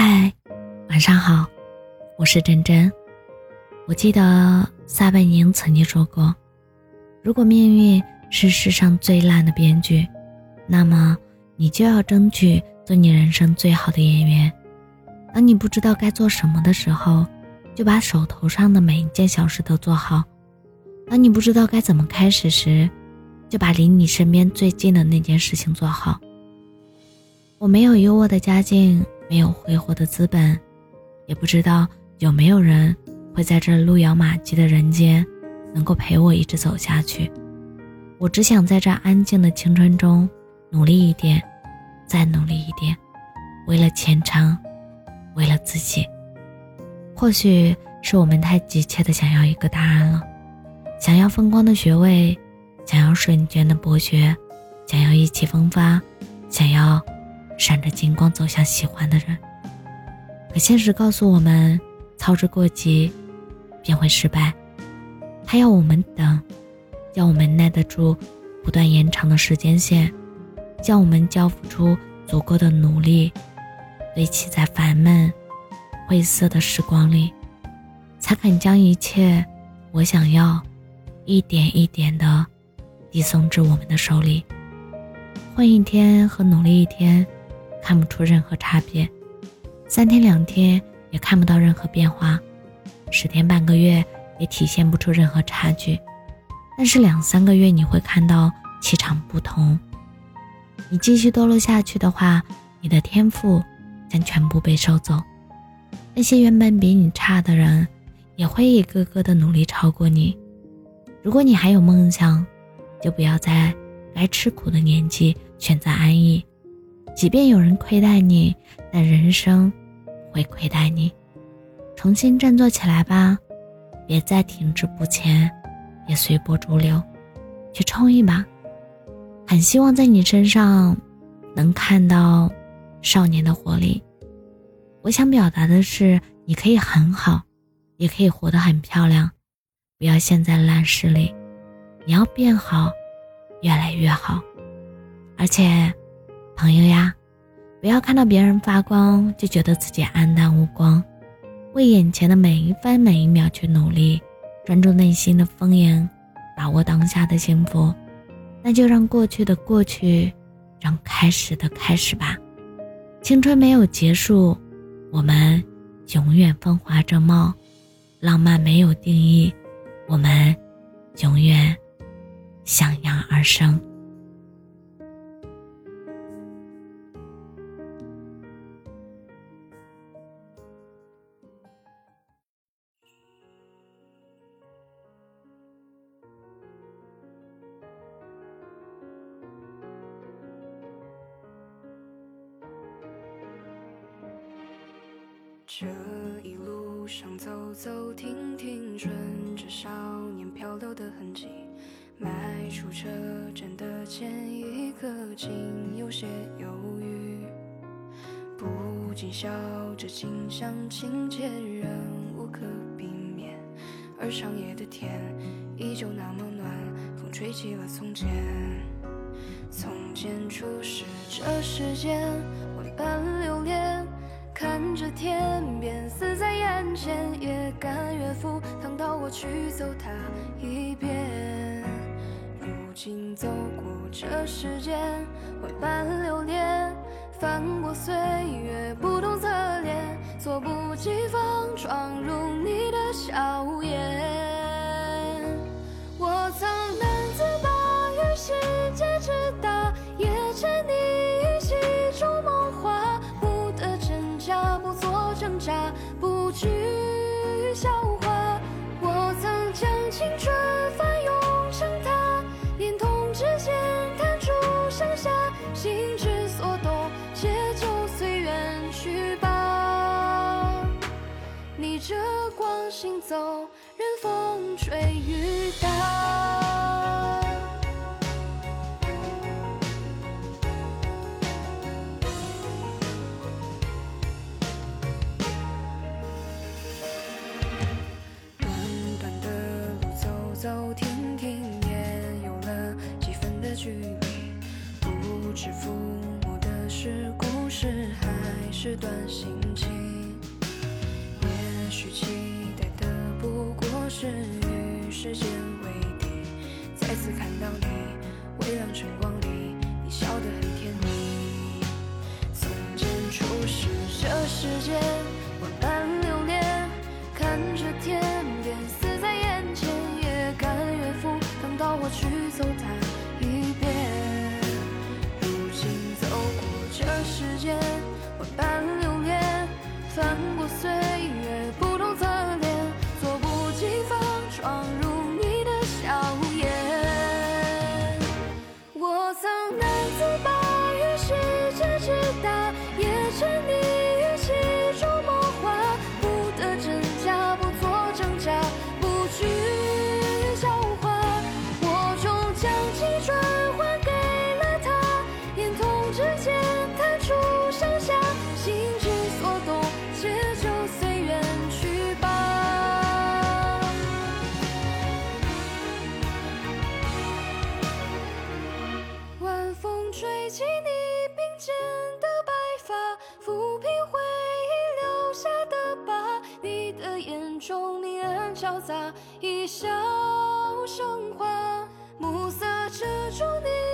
嗨，晚上好，我是真真。我记得撒贝宁曾经说过：“如果命运是世上最烂的编剧，那么你就要争取做你人生最好的演员。当你不知道该做什么的时候，就把手头上的每一件小事都做好；当你不知道该怎么开始时，就把离你身边最近的那件事情做好。”我没有优渥的家境。没有挥霍的资本，也不知道有没有人会在这路遥马急的人间，能够陪我一直走下去。我只想在这安静的青春中，努力一点，再努力一点，为了前程，为了自己。或许是我们太急切的想要一个答案了，想要风光的学位，想要瞬间的博学，想要意气风发，想要。闪着金光走向喜欢的人，可现实告诉我们，操之过急便会失败。他要我们等，要我们耐得住不断延长的时间线，叫我们交付出足够的努力，堆砌在烦闷、晦涩的时光里，才肯将一切我想要一点一点的递送至我们的手里。混一天和努力一天。看不出任何差别，三天两天也看不到任何变化，十天半个月也体现不出任何差距，但是两三个月你会看到气场不同。你继续堕落下去的话，你的天赋将全部被收走。那些原本比你差的人，也会一个个的努力超过你。如果你还有梦想，就不要在该吃苦的年纪选择安逸。即便有人亏待你，但人生会亏待你。重新振作起来吧，别再停滞不前，别随波逐流，去冲一把。很希望在你身上能看到少年的活力。我想表达的是，你可以很好，也可以活得很漂亮，不要陷在烂事里。你要变好，越来越好，而且。朋友呀，不要看到别人发光就觉得自己黯淡无光，为眼前的每一分每一秒去努力，专注内心的丰盈，把握当下的幸福。那就让过去的过去，让开始的开始吧。青春没有结束，我们永远风华正茂；浪漫没有定义，我们永远向阳而生。这一路上走走停停，顺着少年漂流的痕迹，迈出车站的前一刻，竟有些犹豫，不禁笑着，近乡情怯，仍无可避免。而长夜的天依旧那么暖，风吹起了从前，从前初识这世间，万般。看着天边死在眼前，也甘愿赴汤蹈火去走它一遍。如今走过这世间，万般流连，翻过岁月不同侧脸，措不及防闯入你的笑颜。是抚摸的是故事还是段心情？也许情碎交杂一笑生花暮色遮住你